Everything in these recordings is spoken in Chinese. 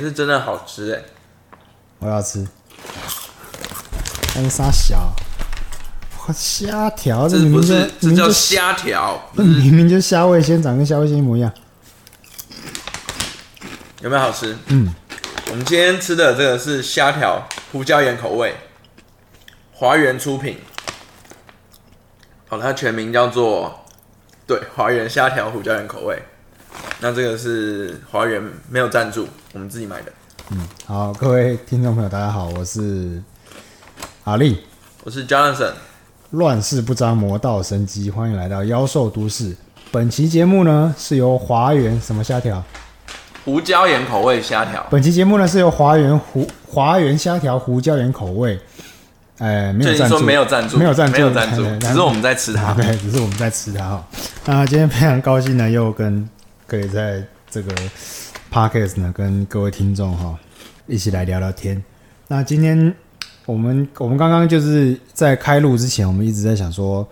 是真的好吃哎、我要吃。那是啥小？哇虾条，这不是这叫虾条，这明明就虾味鲜长，跟虾味鲜一模一样。有没有好吃？嗯，我们今天吃的这个是虾条胡椒盐口味，华源出品。哦，它全名叫做对华源虾条胡椒盐口味。那这个是华源没有赞助，我们自己买的。嗯好，各位听众朋友，大家好，我是阿力。我是 Jonathan，乱世不张，魔道神机，欢迎来到妖兽都市。本期节目呢是由华源什么虾条？胡椒盐口味虾条。本期节目呢是由华源胡华源虾条胡椒盐口味，哎，没有赞助，最近说没有赞助，没有赞助，没有赞助，只是我们在吃它。对，只是我们在吃它哈。那今天非常高兴呢，又跟可以在这个 podcast 呢，跟各位听众哈一起来聊聊天。那今天我们我们刚刚就是在开录之前，我们一直在想说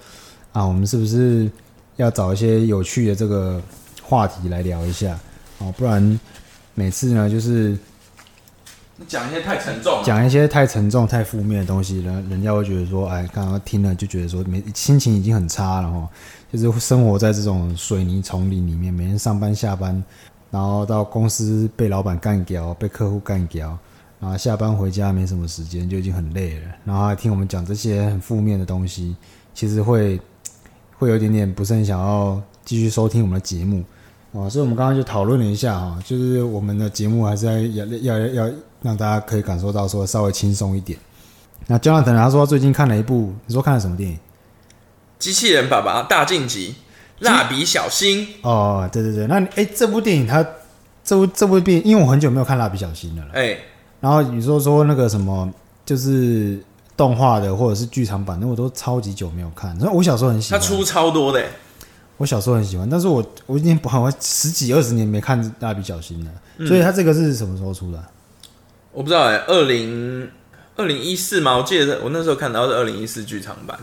啊，我们是不是要找一些有趣的这个话题来聊一下哦，不然每次呢就是讲一些太沉重。讲一些太沉重、太负面的东西，人人家会觉得说，哎，刚刚听了就觉得说，没心情已经很差了哈。就是生活在这种水泥丛林里面，每天上班下班，然后到公司被老板干掉，被客户干掉，然后下班回家没什么时间，就已经很累了。然后还听我们讲这些很负面的东西，其实会会有一点点不是很想要继续收听我们的节目。哦，所以我们刚刚就讨论了一下哈，就是我们的节目还是要要要要让大家可以感受到说稍微轻松一点。那 Jonathan 他说他最近看了一部，你说看了什么电影？机器人爸爸大晋级，蜡笔小新。哦，对对对，那你哎，这部电影它这部这部电影，因为我很久没有看蜡笔小新了啦。哎、然后你说说那个什么，就是动画的或者是剧场版，那我都超级久没有看。那我小时候很喜欢，他出超多的、欸，我小时候很喜欢，但是我我已经不好像十几二十年没看蜡笔小新了。所以它这个是什么时候出的？啊、我不知道哎、二零二零一四吗？我记得我那时候看到是二零一四剧场版，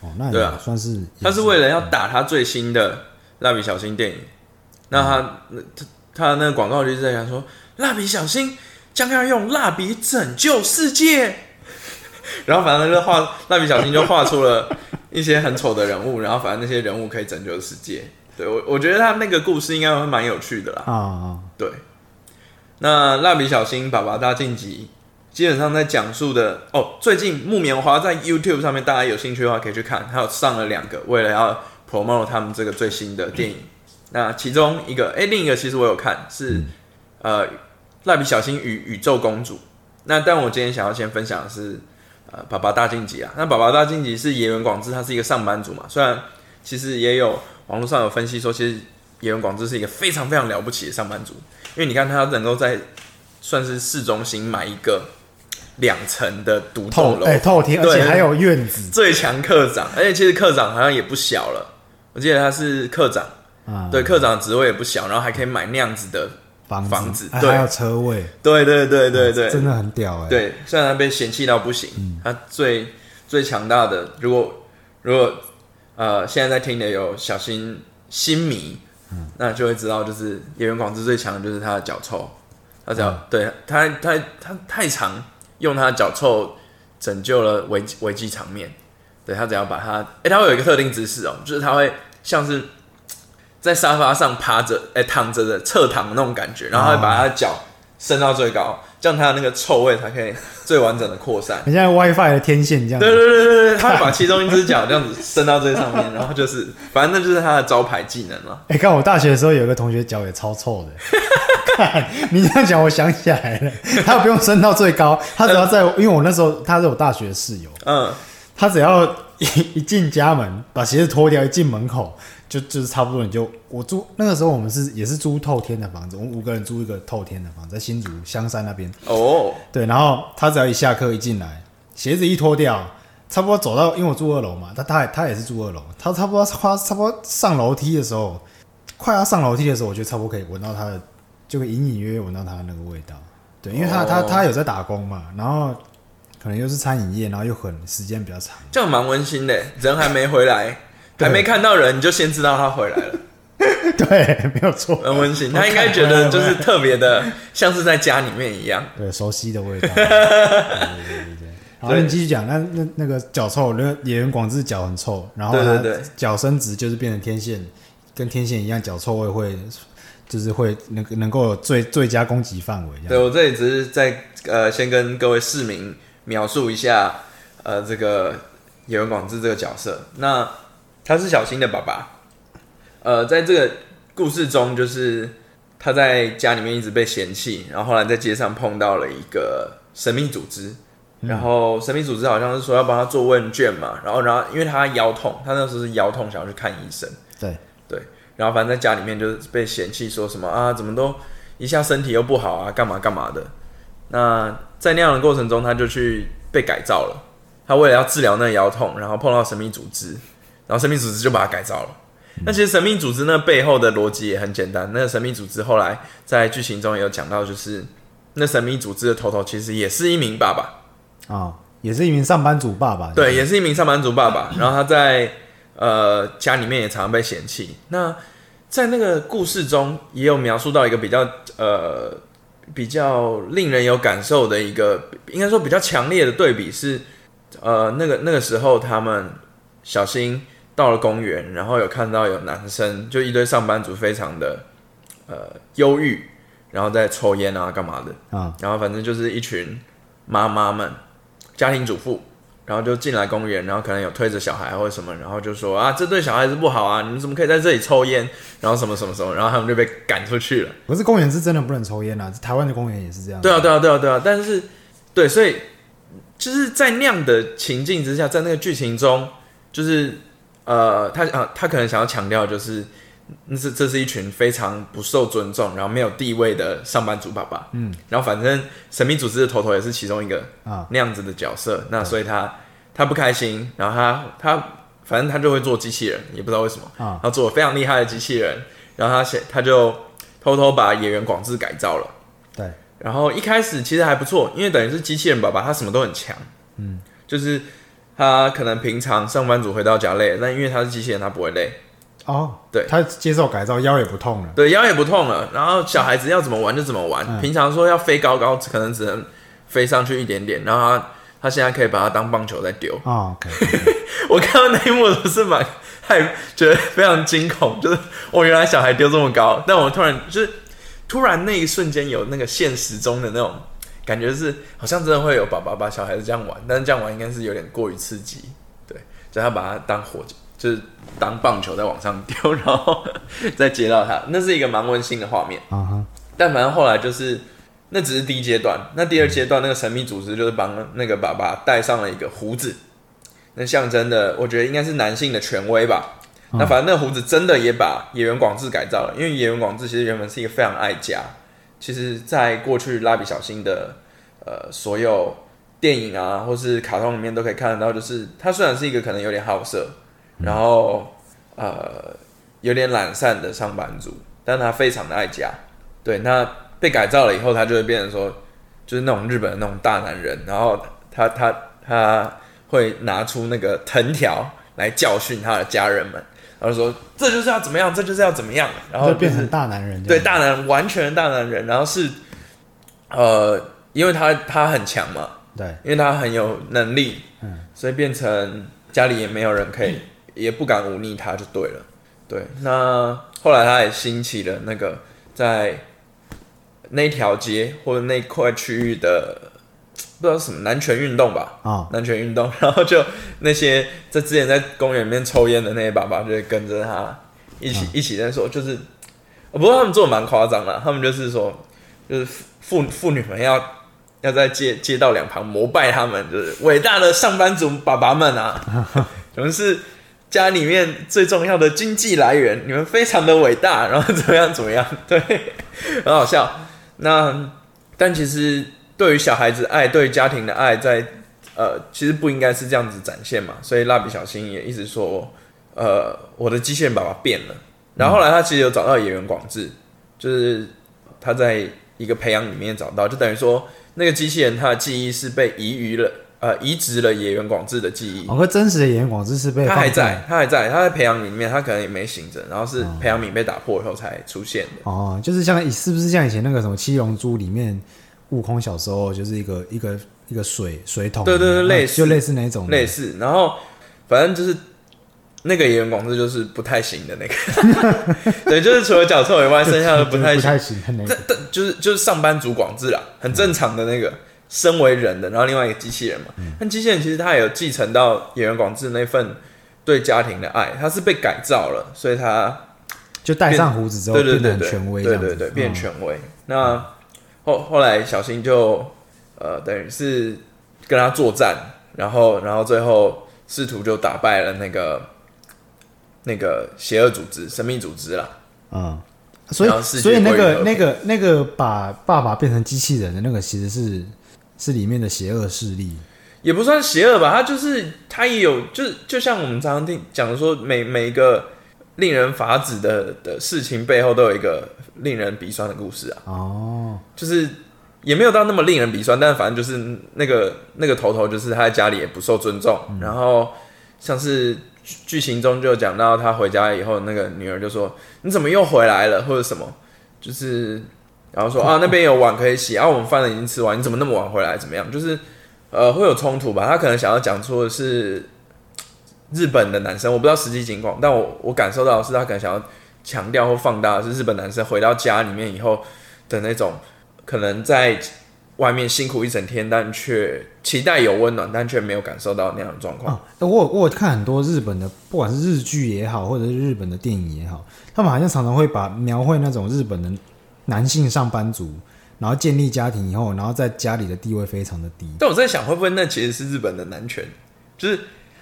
哦，那对啊。也算是，他是为了要打他最新的蜡笔小新电影，那他那他他那个广告就是在讲说，蜡笔小新将要用蜡笔拯救世界，然后反正就画蜡笔小新就画出了一些很丑的人物，然后反正那些人物可以拯救世界。对我我觉得他那个故事应该会蛮有趣的啦。啊啊，对，那蜡笔小新、爸爸大晋级基本上在讲述的哦，最近木棉花在 YouTube 上面，大家有兴趣的话可以去看，还有上了两个，为了要 promote 他们这个最新的电影。那其中一个，哎、另一个其实我有看，是、呃蜡笔小新与宇宙公主。那但我今天想要先分享的是呃爸爸大晋级啊。那爸爸大晋级是野原广志，他是一个上班族嘛，虽然其实也有网络上有分析说，其实野原广志是一个非常非常了不起的上班族，因为你看他能够在算是市中心买一个两层的独栋楼，透哎、透天，而对。且还有院子。最强课长，而且其实课长好像也不小了，我记得他是课长，啊，对，课长职位也不小，然后还可以买那样子的，房子。房子对。哎还有车位，对对对对对，真的很屌哎、，对，虽然他被嫌弃到不行，他最最强大的，如果如果呃现在在听的有小新新迷，那就会知道，就是演员广志最强的就是他的脚臭，他只要、对他他他太长用他的脚臭拯救了危危机场面，对他只要把他，哎、他会有一个特定姿势哦，就是他会像是。在沙发上趴着，哎、躺着的侧躺的那种感觉，然后他会把他的脚伸到最高，这样他的那个臭味才可以最完整的扩散。很像 WiFi 的天线这样子。对对对对对，他会把其中一只脚这样子伸到最上面，然后就是，反正那就是他的招牌技能了。哎、看我大学的时候有一个同学脚也超臭的。看你这样讲，我想起来了，他不用升到最高，他只要在，因为我那时候他是我大学室友，嗯，他只要一一进家门，把鞋子脱掉，一进门口就就是差不多，你就我租那个时候我们是也是租透天的房子，我们五个人租一个透天的房子，在新竹香山那边。哦，对，然后他只要一下课一进来，鞋子一脱掉，差不多走到，因为我住二楼嘛，他他也他也是住二楼，他差不多花差不多上楼梯的时候，快要上楼梯的时候，我觉得差不多可以闻到他的，就会隐隐约约闻到他的那个味道。对，因为他、他哦他有在打工嘛，然后可能又是餐饮业，然后又很时间比较长。这样蛮温馨的，人还没回来，对还没看到人，你就先知道他回来了。对，没有错，很温馨。他应该觉得就是特别的，像是在家里面一样。对，熟悉的味道。对对对对。好，你继续讲。那那那个脚臭，那个演员广志脚很臭，然后他脚伸直就是变成天线，跟天线一样，脚臭味会就是会能能够有最最佳攻击范围。对我这里只是在呃，先跟各位市民描述一下呃，这个演员广志这个角色。那他是小新的爸爸。呃，在这个故事中，就是他在家里面一直被嫌弃，然后后来在街上碰到了一个神秘组织，然后神秘组织好像是说要帮他做问卷嘛，然后然后因为他腰痛，他那时候是腰痛，想要去看医生。对对，然后反正在家里面就是被嫌弃，说什么啊，怎么都一下身体又不好啊，干嘛干嘛的。那在那样的过程中，他就去被改造了。他为了要治疗那个腰痛，然后碰到神秘组织，然后神秘组织就把它改造了。那其实神秘组织那背后的逻辑也很简单。那神秘组织后来在剧情中也有讲到，就是那神秘组织的头头其实也是一名爸爸啊，也是一名上班族爸爸。对，也是一名上班族爸爸。然后他在呃家里面也常常被嫌弃。那在那个故事中也有描述到一个比较呃比较令人有感受的一个，应该说比较强烈的对比是呃那个那个时候他们小心。到了公园，然后有看到有男生，就一堆上班族，非常的呃忧郁，然后在抽烟啊，干嘛的啊？然后反正就是一群妈妈们，家庭主妇，然后就进来公园，然后可能有推着小孩或者什么，然后就说啊，这对小孩子不好啊，你们怎么可以在这里抽烟？然后什么什么什么，然后他们就被赶出去了。可是公园是真的不能抽烟啊，台湾的公园也是这样。对啊，对啊，对啊，对啊。但是对，所以就是在那样的情境之下，在那个剧情中，就是。呃，他啊，他可能想要强调就是，那是这是一群非常不受尊重，然后没有地位的上班族爸爸。嗯，然后反正神秘组织的头头也是其中一个啊那样子的角色。那所以他他不开心，然后他他反正他就会做机器人，也不知道为什么啊，他做非常厉害的机器人。然后他写他就偷偷把演员广志改造了。对，然后一开始其实还不错，因为等于是机器人爸爸，他什么都很强。嗯，就是。他可能平常上班族回到家累，但因为他是机器人，他不会累。哦，对，他接受改造，腰也不痛了。对，腰也不痛了。然后小孩子要怎么玩就怎么玩。平常说要飞高高，可能只能飞上去一点点。然后他他现在可以把它当棒球在丢。哦，我看到那一幕都是蛮害，觉得非常惊恐，就是我原来小孩丢这么高，但我突然就是突然那一瞬间有那个现实中的那种。感觉是好像真的会有爸爸把小孩子这样玩，但是这样玩应该是有点过于刺激，对，就他把它当火，就是当棒球在往上丢，然后再接到他，那是一个蛮温馨的画面。啊哈，但反正后来就是那只是第一阶段，那第二阶段那个神秘组织就是帮那个爸爸戴上了一个胡子，那象征的我觉得应该是男性的权威吧。那反正那个胡子真的也把野原广志改造了，因为野原广志其实原本是一个非常爱家。其实，在过去蜡笔小新的呃所有电影啊，或是卡通里面都可以看得到，就是他虽然是一个可能有点好色，然后呃有点懒散的上班族，但他非常的爱家。对，那被改造了以后，他就会变成说，就是那种日本的那种大男人，然后他他他会拿出那个藤条来教训他的家人们。然后说这就是要怎么样，这就是要怎么样，然后变成大男人，对大男完全大男人，然后是呃，因为他他很强嘛，对，因为他很有能力，嗯，所以变成家里也没有人可以，也不敢忤逆他，就对了，对。那后来他也兴起了那个在那条街或者那块区域的。不知道什么男权运动吧？啊，男权运动，然后就那些在之前在公园里面抽烟的那些爸爸，就会跟着他一起一起在说，就是不过他们做的蛮夸张的，他们就是说，就是妇妇女们要要在街街道两旁膜拜他们，就是伟大的上班族爸爸们啊，你们是家里面最重要的经济来源，你们非常的伟大，然后怎么样怎么样，对，很好笑。那但其实。对于小孩子爱，对家庭的爱，在呃，其实不应该是这样子展现嘛。所以蜡笔小新也一直说，呃，我的机器人爸爸变了。然后后来他其实有找到演员广志，就是他在一个培养里面找到，就等于说那个机器人他的记忆是被移于了呃移植了野原广志的记忆。哦，可真实的演员广志是被他还在，他还在，他在培养皿里面，他可能也没醒着，然后是培养皿被打破以后才出现的。哦，就是像以是不是像以前那个什么七龙珠里面，悟空小时候就是一个一个一个水水桶，对对对嗯类似就类似那种类似，然后反正就是那个演员广志就是不太行的那个，对，就是除了脚臭以外，剩下的不太行。就是就是上班族广志啦，很正常的那个，身为人的，然后另外一个机器人嘛。嗯但机器人其实他也有继承到演员广志那份对家庭的爱，他是被改造了，所以他就戴上胡子之后对对对权威对对对，变嗯权威。那后后来小新就呃等于是跟他作战，然后然后最后试图就打败了那个那个邪恶组织、神秘组织啦。嗯，所以所以那个那个那个把爸爸变成机器人的那个，其实是是里面的邪恶势力。也不算邪恶吧，他就是他也有，就是就像我们常常听讲的说，每每一个令人发指的的事情背后都有一个令人鼻酸的故事啊。哦，就是也没有到那么令人鼻酸，但反正就是那个那个头头，就是他在家里也不受尊重，然后像是剧剧情中就讲到他回家以后，那个女儿就说：“你怎么又回来了？”或者什么，就是然后说 啊那边有碗可以洗，啊我们饭已经吃完，你怎么那么晚回来？怎么样？就是呃会有冲突吧？他可能想要讲出的是日本的男生，我不知道实际情况，但我我感受到是他可能想要强调或放大的是日本男生回到家里面以后的那种。可能在外面辛苦一整天，但却期待有温暖，但却没有感受到那样的状况。哦，我我有看很多日本的，不管是日剧也好，或者是日本的电影也好，他们好像常常会把描绘那种日本的男性上班族，然后建立家庭以后，然后在家里的地位非常的低。但我在想，会不会那其实是日本的男权？就是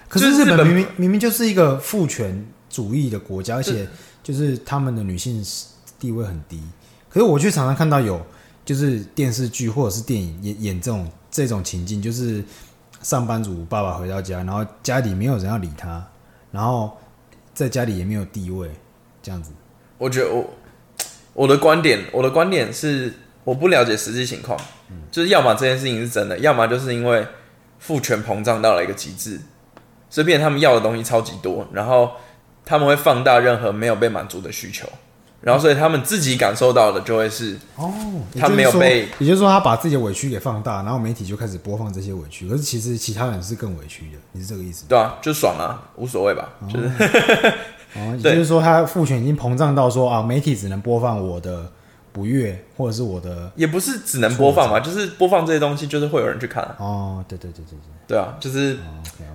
可是日本明明明明就是一个父权主义的国家，而且就是他们的女性地位很低。可是我却常常看到有就是电视剧或者是电影演演这种这种情境，就是上班族爸爸回到家，然后家里没有人要理他，然后在家里也没有地位，这样子。我觉得我我的观点，我的观点是我不了解实际情况，就是要么这件事情是真的，要么就是因为父权膨胀到了一个极致，所以变他们要的东西超级多，然后他们会放大任何没有被满足的需求，然后所以他们自己感受到的就会是哦，他没有被，也就是说他把自己的委屈给放大，然后媒体就开始播放这些委屈，可是其实其他人是更委屈的，你是这个意思？对啊，就爽啊，无所谓吧，就是哦，也就是说，他父权已经膨胀到说啊，媒体只能播放我的不悦，或者是我的也不是只能播放嘛，就是播放这些东西，就是会有人去看啊，哦，对对对对对，对啊，就是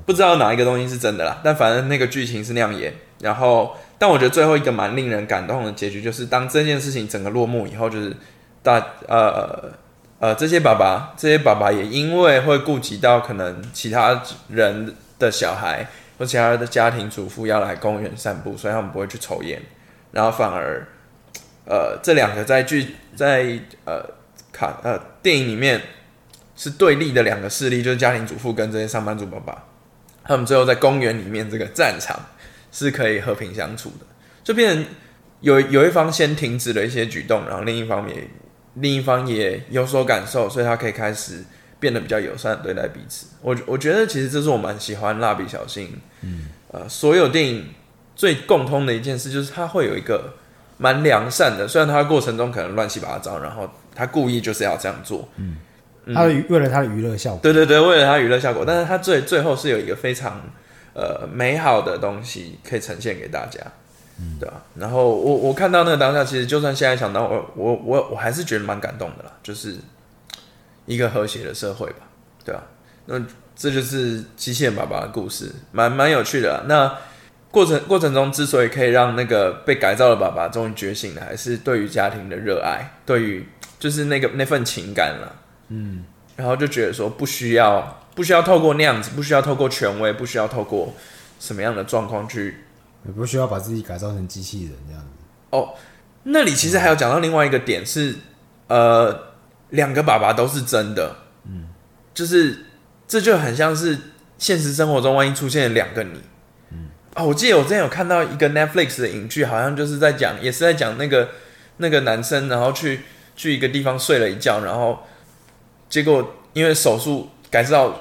不知道哪一个东西是真的啦，但反正那个剧情是那样演。然后，但我觉得最后一个蛮令人感动的结局，就是当这件事情整个落幕以后，就是大呃呃这些爸爸，这些爸爸也因为会顾及到可能其他人的小孩或其他的家庭主妇要来公园散步，所以他们不会去抽烟，然后反而呃这两个在剧在呃卡呃电影里面是对立的两个势力，就是家庭主妇跟这些上班族爸爸。他们最后在公园里面这个战场是可以和平相处的，就变成有有一方先停止了一些举动，然后另一方也另一方也有所感受，所以他可以开始变得比较友善地对待彼此。我我觉得其实这是我蛮喜欢蜡笔小新，嗯，呃，所有电影最共通的一件事就是它会有一个蛮良善的，虽然它过程中可能乱七八糟，然后他故意就是要这样做，嗯。他为了他的娱乐效果，对对对，为了他娱乐效果，但是他最最后是有一个非常呃美好的东西可以呈现给大家，嗯对吧、然后我我看到那个当下，其实就算现在想到我我我我还是觉得蛮感动的啦，就是一个和谐的社会吧，对吧、那这就是机器人爸爸的故事，蛮蛮有趣的啦。那过程过程中之所以可以让那个被改造的爸爸终于觉醒了，还是对于家庭的热爱，对于就是那个那份情感啦。然后就觉得说不需要不需要透过那样子，不需要透过权威，不需要透过什么样的状况去也不需要把自己改造成机器人这样子。哦。那里其实还有讲到另外一个点是，呃，两个爸爸都是真的，嗯，就是这就很像是现实生活中万一出现了两个你，嗯啊，我记得我之前有看到一个 Netflix 的影剧，好像就是在讲，也是在讲那个那个男生，然后去去一个地方睡了一觉，然后结果因为手术改造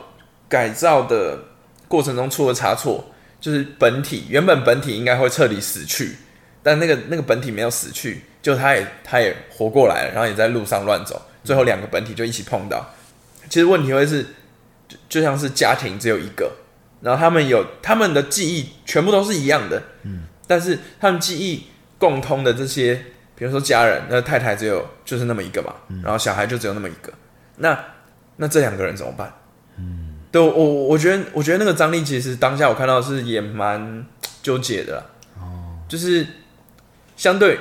改造的过程中出了差错，就是本体原本本体应该会彻底死去，但那个那个本体没有死去，就他也他也活过来了，然后也在路上乱走，最后两个本体就一起碰到。其实问题会是，就就像是家庭只有一个，然后他们有他们的记忆全部都是一样的，嗯，但是他们记忆共通的这些，比如说家人，那太太只有就是那么一个嘛，然后小孩就只有那么一个，那那这两个人怎么办？嗯，对我我我觉得我觉得那个张力其实当下我看到是也蛮纠结的啦，哦，就是相对，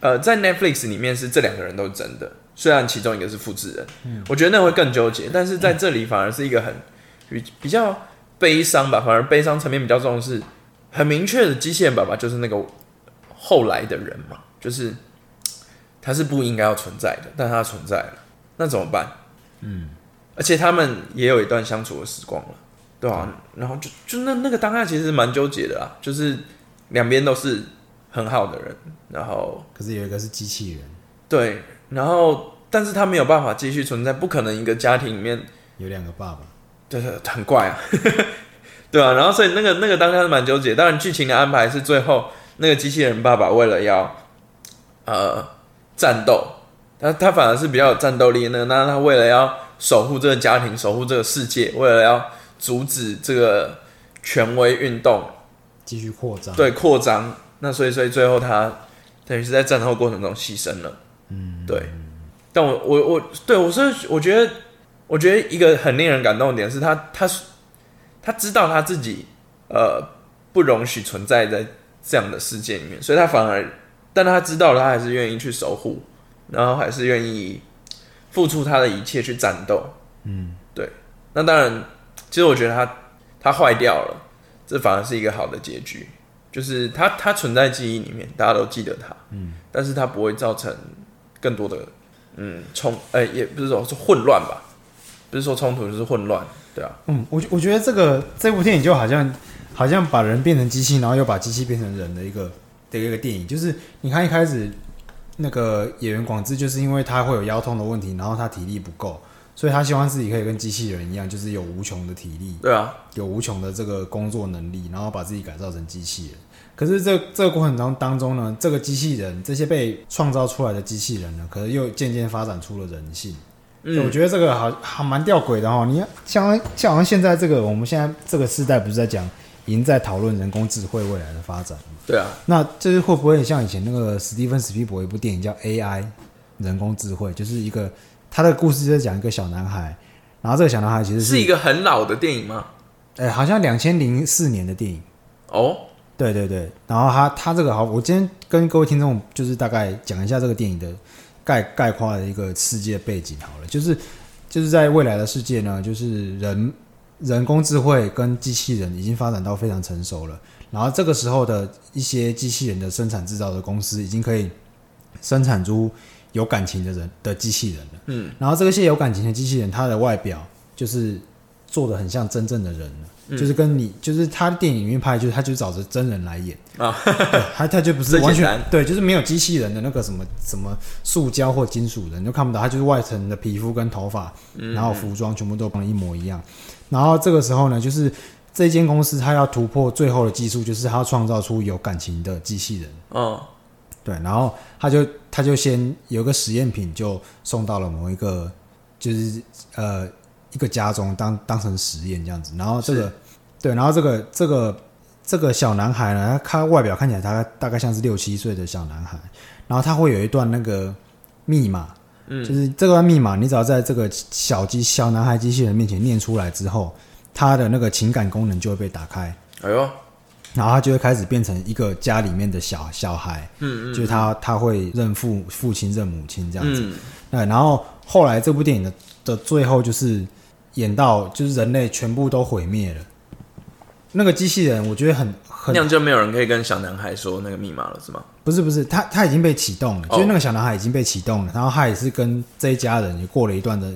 呃，在 Netflix 里面是这两个人都是真的。虽然其中一个是复制人，嗯，我觉得那会更纠结，但是在这里反而是一个很比比较悲伤吧，反而悲伤层面比较重是很明确的，机器人爸爸就是那个后来的人嘛，就是他是不应该要存在的，但他存在了，那怎么办？嗯，而且他们也有一段相处的时光了，对吧？然后就就那那个当下其实蛮纠结的啦，就是两边都是很好的人，然后可是有一个是机器人，对。然后，但是他没有办法继续存在，不可能一个家庭里面有两个爸爸，对对，很怪啊，对啊。然后，所以那个那个当下是蛮纠结。当然，剧情的安排是最后那个机器人爸爸为了要呃战斗，他他反而是比较有战斗力。那那他为了要守护这个家庭，守护这个世界，为了要阻止这个权威运动继续扩张，对扩张。那所以所以最后他等于是在战后过程中牺牲了。嗯，对，但我我我对我是我觉得，我觉得一个很令人感动的点是他他他知道他自己呃不容许存在在这样的世界里面，所以他反而，但他知道了，他还是愿意去守护，然后还是愿意付出他的一切去战斗。嗯，对。那当然，其实我觉得他他坏掉了，这反而是一个好的结局，就是他他存在记忆里面，大家都记得他。嗯，但是他不会造成。更多的，嗯，冲，哎，也不是说是混乱吧，不是说冲突，就是混乱，对啊。嗯，我我觉得这个这部电影就好像好像把人变成机器，然后又把机器变成人的一个的一个电影。就是你看一开始那个演员广志，就是因为他会有腰痛的问题，然后他体力不够，所以他希望自己可以跟机器人一样，就是有无穷的体力，对啊，有无穷的这个工作能力，然后把自己改造成机器人。可是这这个过程中当中呢，这个机器人这些被创造出来的机器人呢，可能又渐渐发展出了人性。嗯，我觉得这个好还蛮吊诡的哈。你像像好像现在这个我们现在这个时代不是在讲，已经在讨论人工智慧未来的发展对啊。那这是会不会像以前那个史蒂芬史皮伯一部电影叫 AI 人工智慧，就是一个他的故事就在讲一个小男孩，然后这个小男孩其实是一个很老的电影吗？哎，好像两千零四年的电影哦。对对对，然后他他这个好，我今天跟各位听众就是大概讲一下这个电影的概概括的一个世界背景好了，就是就是在未来的世界呢，就是人人工智慧跟机器人已经发展到非常成熟了，然后这个时候的一些机器人的生产制造的公司已经可以生产出有感情的人的机器人了，嗯，然后这些有感情的机器人，它的外表就是做的很像真正的人了。就是跟你，就是他电影里面拍，就是他就找着真人来演啊，他他就不是 完全对，就是没有机器人的那个什么什么塑胶或金属人，就看不到，他就是外层的皮肤跟头发，然后服装全部都帮一模一样。然后这个时候呢，就是这间公司他要突破最后的技术，就是他要创造出有感情的机器人。嗯，对，然后他就他就先有个实验品，就送到了某一个就是呃一个家中当当成实验这样子，然后这个。对，然后这个这个这个小男孩呢，他外表看起来他大概像是六七岁的小男孩，然后他会有一段那个密码，嗯，就是这段密码，你只要在这个小机小男孩机器人面前念出来之后，他的那个情感功能就会被打开，哎呦，然后他就会开始变成一个家里面的小小孩，嗯嗯，就是他他会认父父亲认母亲这样子，对，然后后来这部电影的的最后就是演到就是人类全部都毁灭了。那个机器人，我觉得很很，那样就没有人可以跟小男孩说那个密码了，是吗？不是不是，他他已经被启动了，就是那个小男孩已经被启动了，然后他也是跟这一家人也过了一段的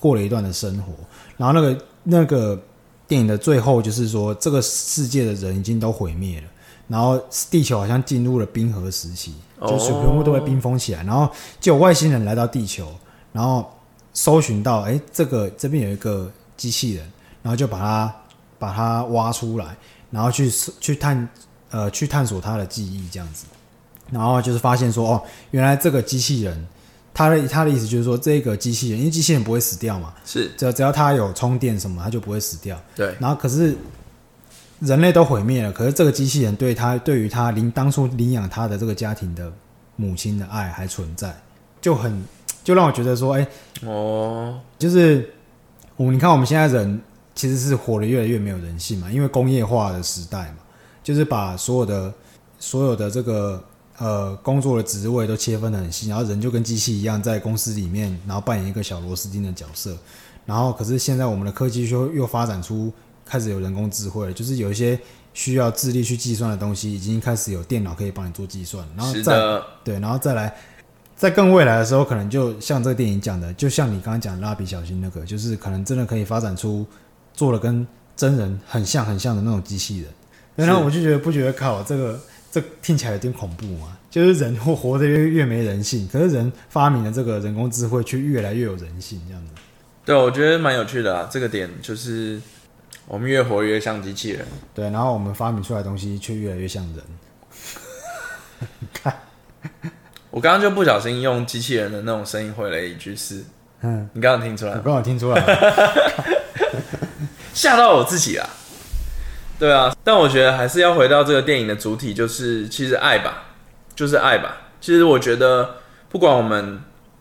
过了一段的生活，然后那个那个电影的最后就是说，这个世界的人已经都毁灭了，然后地球好像进入了冰河时期，就水全部都被冰封起来，然后就有外星人来到地球，然后搜寻到，哎，这个这边有一个机器人。然后就把它把它挖出来，然后去去探呃去探索它的记忆这样子，然后就是发现说哦，原来这个机器人，他的他的意思就是说这个机器人，因为机器人不会死掉嘛，是。只要只要它有充电什么，它就不会死掉。对，然后可是人类都毁灭了，可是这个机器人对他对于他领当初领养他的这个家庭的母亲的爱还存在，就很就让我觉得说，哎、哦，就是我你看我们现在人其实是活得越来越没有人性嘛，因为工业化的时代嘛，就是把所有的所有的这个呃工作的职位都切分的很细，然后人就跟机器一样在公司里面，然后扮演一个小螺丝钉的角色。然后可是现在我们的科技就又发展出开始有人工智慧了，就是有一些需要智力去计算的东西，已经开始有电脑可以帮你做计算，然后再对，然后再来，在更未来的时候，可能就像这个电影讲的，就像你刚刚讲的蜡笔小新那个，就是可能真的可以发展出做了跟真人很像很像的那种机器人。然后我就觉得不觉得靠这个这听起来有点恐怖嘛？就是人活活得越越没人性，可是人发明的这个人工智慧却越来越有人性，这样子。对，我觉得蛮有趣的啊。这个点就是我们越活越像机器人。对，然后我们发明出来的东西却越来越像人。看我刚刚就不小心用机器人的那种声音回了一句是，嗯，你刚刚听出来吗？我刚好听出来了。吓到我自己啦。对啊，但我觉得还是要回到这个电影的主体，就是其实爱吧，就是爱吧。其实我觉得，不管我们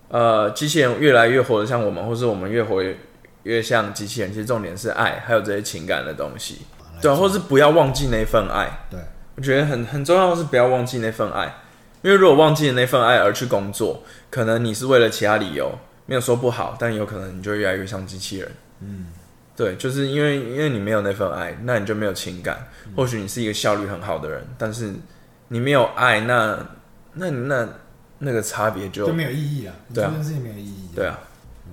呃机器人越来越活得像我们，或是我们越活越越像机器人，其实重点是爱，还有这些情感的东西。对啊，或是不要忘记那份爱。对，我觉得很很重要的是不要忘记那份爱，因为如果忘记了那份爱而去工作，可能你是为了其他理由，没有说不好，但有可能你就越来越像机器人。嗯，对，就是因为因为你没有那份爱，那你就没有情感。或许你是一个效率很好的人，但是你没有爱，那那你那那个差别就就没有意义了。对啊这件事情没有意义。对啊。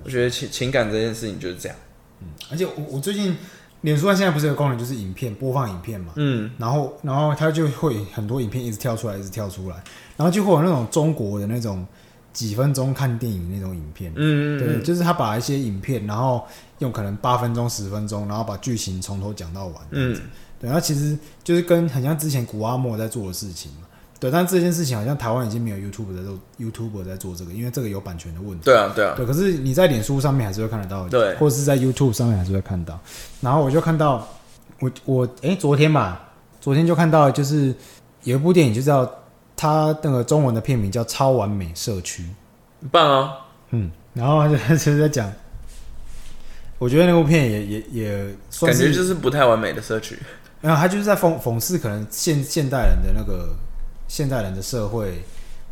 我觉得情情感这件事情就是这样。嗯而且我我最近脸书上现在不是有个功能，就是影片播放影片嘛，嗯，然后然后它就会很多影片一直跳出来，一直跳出来，然后就会有那种中国的那种几分钟看电影那种影片，嗯，对，就是他把一些影片，然后用可能八分钟、十分钟，然后把剧情从头讲到完，嗯，对，然后其实就是跟很像之前古阿莫在做的事情嘛。对，但这件事情好像台湾已经没有 YouTube 在做 YouTube 在做这个，因为这个有版权的问题。对啊，对啊，对，可是你在脸书上面还是会看得到，对或者是在 YouTube 上面还是会看到。然后我就看到，我我诶，昨天吧，昨天就看到，就是有一部电影，就叫它那个中文的片名叫《超完美社区》，很棒哦。嗯，然后他就他 就是在讲，我觉得那部片也也也算感觉是，就是不太完美的社区。然后他就是在讽讽刺可能现现代人的那个现代人的社会，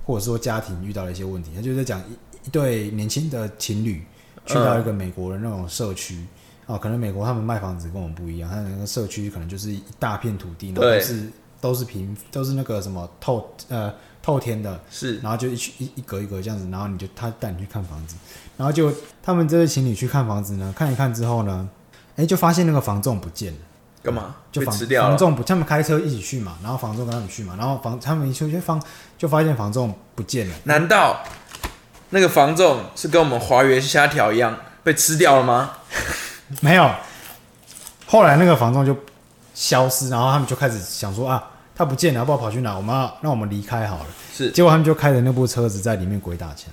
或者说家庭遇到了一些问题。他就是在讲一一对年轻的情侣去到一个美国的那种社区。哦，可能美国他们卖房子跟我们不一样，他那个社区可能就是一大片土地，然后是都是平，都是那个什么透呃透天的，是，然后就一区一一格一格这样子，然后你就他带你去看房子，然后就他们这对情侣去看房子呢，看一看之后呢，哎，就发现那个房仲不见了，干嘛？就房吃掉。房仲不，他们开车一起去嘛，然后房仲跟他们去嘛，然后房他们一出去就房就发现房仲不见了，难道那个房仲是跟我们华元虾条一样被吃掉了吗？没有，后来那个房仲就消失，然后他们就开始想说啊，他不见了，不知道跑去哪，我们要让我们离开好了，是。结果他们就开着那部车子在里面鬼打墙，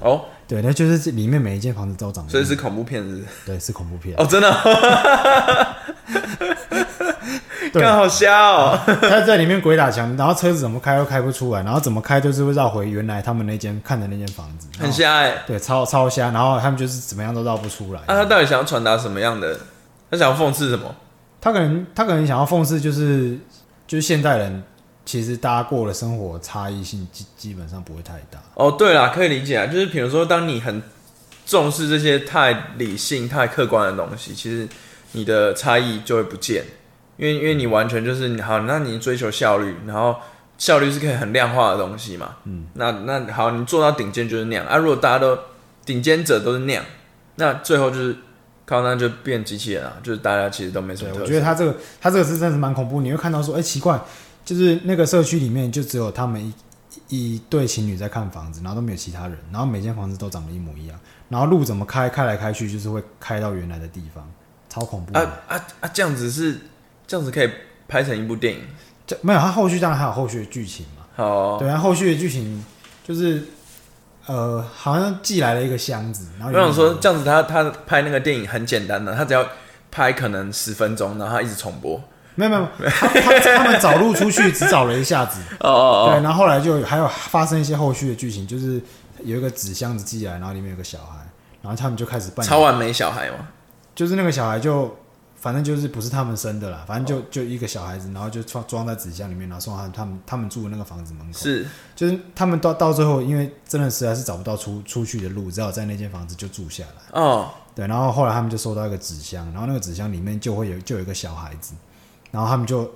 哦，对，那就是里面每一间房子都长所以是恐怖片是是？对，是恐怖片，哦，真的，对干好瞎哦。他在里面鬼打墙，然后车子怎么开都开不出来，然后怎么开都是会绕回原来他们那间看的那间房子，很瞎哎、对，超超瞎，然后他们就是怎么样都绕不出来。那、他到底想要传达什么样的？他想要讽刺什么？他可能他可能想要讽刺，就是就是现代人其实大家过的生活差异性基基本上不会太大。哦，对啦，可以理解啊，就是比如说，当你很重视这些太理性、太客观的东西，其实你的差异就会不见，因为因为你完全就是你好，那你追求效率，然后效率是可以很量化的东西嘛，嗯，那那好，你做到顶尖就是那样啊，如果大家都顶尖者都是那样，那最后就是靠那就变机器人啊，就是大家其实都没什，么特，我觉得他这个他这个是真的是蛮恐怖。你会看到说，哎、奇怪，就是那个社区里面就只有他们一一对情侣在看房子，然后都没有其他人，然后每间房子都长得一模一样，然后路怎么开开来开去，就是会开到原来的地方，超恐怖。啊啊啊！这样子是这样子可以拍成一部电影。这没有，它后续当然还有后续的剧情嘛。哦，对，它后续的剧情就是呃，好像寄来了一个箱子，然后有我想说这样子他他拍那个电影很简单的，他只要拍可能十分钟，然后他一直重播。没有没有，他他他们找路出去只找了一下子，哦哦对，然后后来就还有发生一些后续的剧情，就是有一个纸箱子寄来，然后里面有个小孩，然后他们就开始扮演。超完美小孩嘛。就是那个小孩就反正就是不是他们生的啦，反正就就一个小孩子，然后就装装在纸箱里面，然后送到他们他们住的那个房子门口。是。就是他们到到最后，因为真的实在是找不到出出去的路，只好在那间房子就住下来。哦，对，然后后来他们就收到一个纸箱，然后那个纸箱里面就会有就有一个小孩子，然后他们就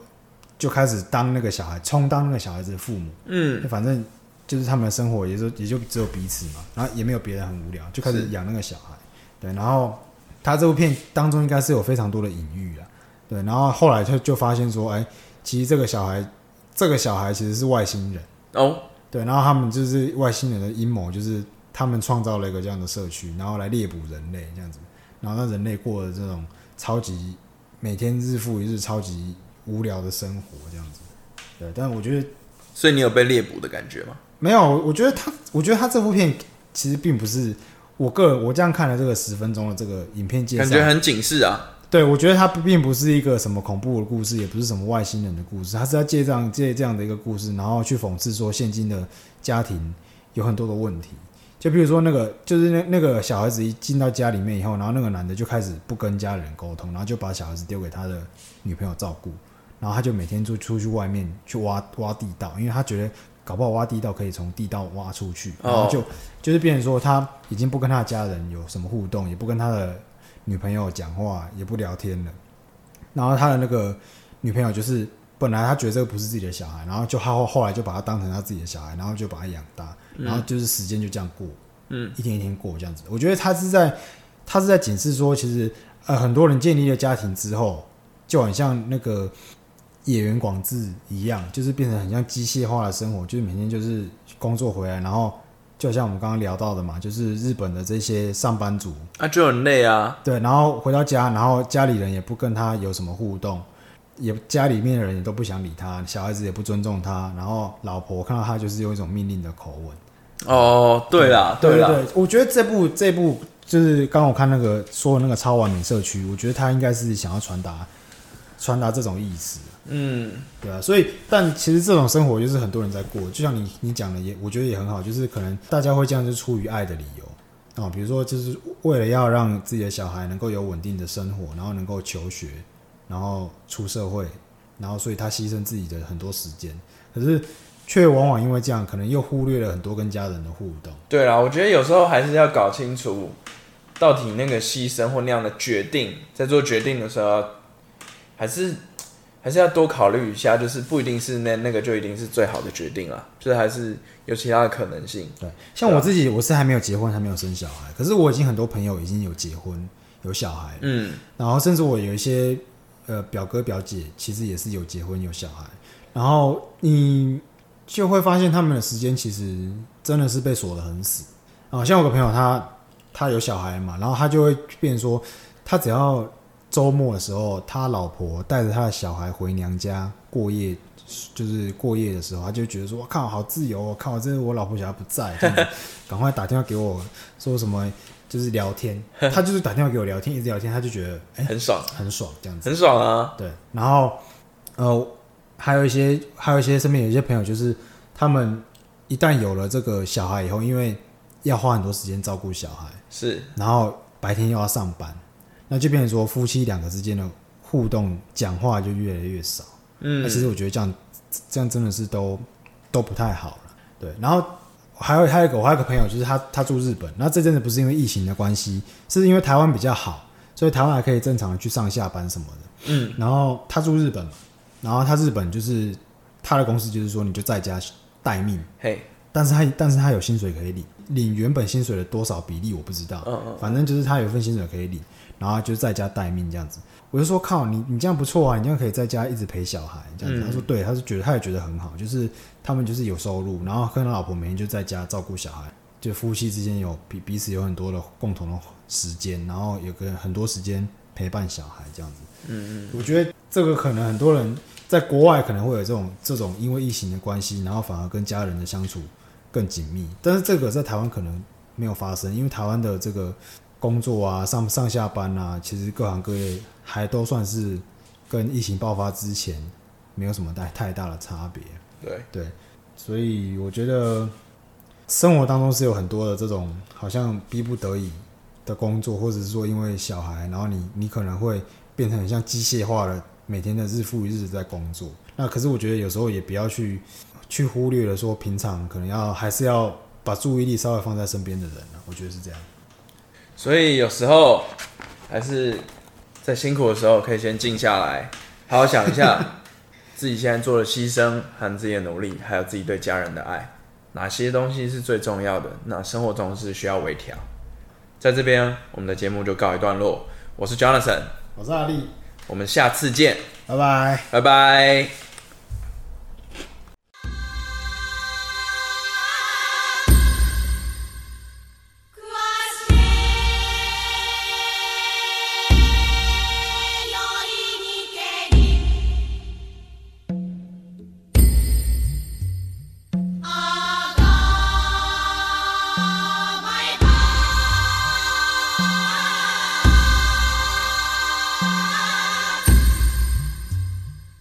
就开始当那个小孩，充当那个小孩子的父母。嗯，反正就是他们的生活也就也就只有彼此嘛，然后也没有别人很无聊，就开始养那个小孩。对，然后他这部片当中应该是有非常多的隐喻啊。对，然后后来他就发现说，哎，其实这个小孩，这个小孩其实是外星人。哦，对，然后他们就是外星人的阴谋，就是他们创造了一个这样的社区，然后来猎捕人类这样子，然后让人类过了这种超级每天日复一日超级无聊的生活这样子。对，但我觉得所以你有被猎捕的感觉吗？没有，我觉得他，我觉得他这部片其实并不是我个人，我这样看了这个十分钟的这个影片介绍，感觉很警示啊。对我觉得它并不是一个什么恐怖的故事，也不是什么外星人的故事，它是要借这样借这样的一个故事，然后去讽刺说现今的家庭有很多的问题。就比如说那个，就是那那个小孩子一进到家里面以后，然后那个男的就开始不跟家人沟通，然后就把小孩子丢给他的女朋友照顾，然后他就每天就出去外面去挖挖地道，因为他觉得搞不好挖地道可以从地道挖出去，然后就、就是变成说他已经不跟他的家人有什么互动，也不跟他的女朋友讲话，也不聊天了。然后他的那个女朋友就是本来他觉得这个不是自己的小孩，然后就他后后来就把他当成他自己的小孩，然后就把他养大，然后就是时间就这样过，嗯，一天一天过这样子。我觉得他是在他是在警示说，其实呃很多人建立了家庭之后，就很像那个野原广志一样，就是变成很像机械化的生活，就是每天就是工作回来，然后就像我们刚刚聊到的嘛，就是日本的这些上班族，啊，就很累啊。对，然后回到家，然后家里人也不跟他有什么互动，也家里面的人也都不想理他，小孩子也不尊重他，然后老婆看到他就是用一种命令的口吻。哦，对啦，啦，对对，我觉得这部这部就是刚刚我看那个说的那个超完美社区，我觉得他应该是想要传达传达这种意思。嗯，对啊，所以但其实这种生活就是很多人在过，就像你你讲的也，我觉得也很好，就是可能大家会这样，就是出于爱的理由啊、比如说就是为了要让自己的小孩能够有稳定的生活，然后能够求学，然后出社会，然后所以他牺牲自己的很多时间，可是却往往因为这样，可能又忽略了很多跟家人的互动。对啦，我觉得有时候还是要搞清楚，到底那个牺牲或那样的决定，在做决定的时候，还是还是要多考虑一下，就是不一定是那那个就一定是最好的决定啦，就是还是有其他的可能性。对，像我自己，我是还没有结婚，还没有生小孩，可是我已经很多朋友已经有结婚、有小孩，嗯，然后甚至我有一些呃表哥表姐，其实也是有结婚有小孩，然后你就会发现他们的时间其实真的是被锁得很死啊。像我个朋友他他有小孩嘛，然后他就会变说，他只要周末的时候，他老婆带着他的小孩回娘家过夜。就是过夜的时候，他就觉得说：“我靠，好自由！我靠，这是我老婆小孩不在，赶快打电话给我，说什么就是聊天。他就是打电话给我聊天，一直聊天，他就觉得哎、很爽，很爽这样子。很爽啊。对，然后呃，还有一些还有一些身边有一些朋友，就是他们一旦有了这个小孩以后，因为要花很多时间照顾小孩，是，然后白天又要上班，那就变成说夫妻两个之间的互动讲话就越来越少。嗯那，其实我觉得这样这样真的是都都不太好了。对，然后还有还有一个我还有一个朋友，就是他他住日本，那这阵子不是因为疫情的关系，是因为台湾比较好，所以台湾还可以正常的去上下班什么的。嗯，然后他住日本嘛，然后他日本就是他的公司就是说你就在家待命，嘿，但是他但是他有薪水可以领，领原本薪水的多少比例我不知道，嗯嗯反正就是他有份薪水可以领，然后就在家待命这样子。我就说靠你你这样不错啊，你这样可以在家一直陪小孩这样子。嗯他说对，他是觉得他也觉得很好，就是他们就是有收入，然后跟他老婆每天就在家照顾小孩，就夫妻之间有彼彼此有很多的共同的时间，然后有个很多时间陪伴小孩这样子。嗯嗯，我觉得这个可能很多人在国外可能会有这种这种因为疫情的关系，然后反而跟家人的相处更紧密。但是这个在台湾可能没有发生，因为台湾的这个工作啊、上上下班啊，其实各行各业还都算是跟疫情爆发之前没有什么太太大的差别。对对，所以我觉得生活当中是有很多的这种好像逼不得已的工作，或者是说因为小孩，然后你你可能会变成很像机械化的每天的日复一日在工作。那可是我觉得有时候也不要去去忽略了说平常可能要还是要把注意力稍微放在身边的人啊我觉得是这样。所以有时候还是在辛苦的时候，可以先静下来，好好想一下 自己现在做的牺牲和自己的努力，还有自己对家人的爱，哪些东西是最重要的？那生活中是需要微调。在这边，我们的节目就告一段落。我是 Jonathan，我是阿力，我们下次见，拜拜。拜拜。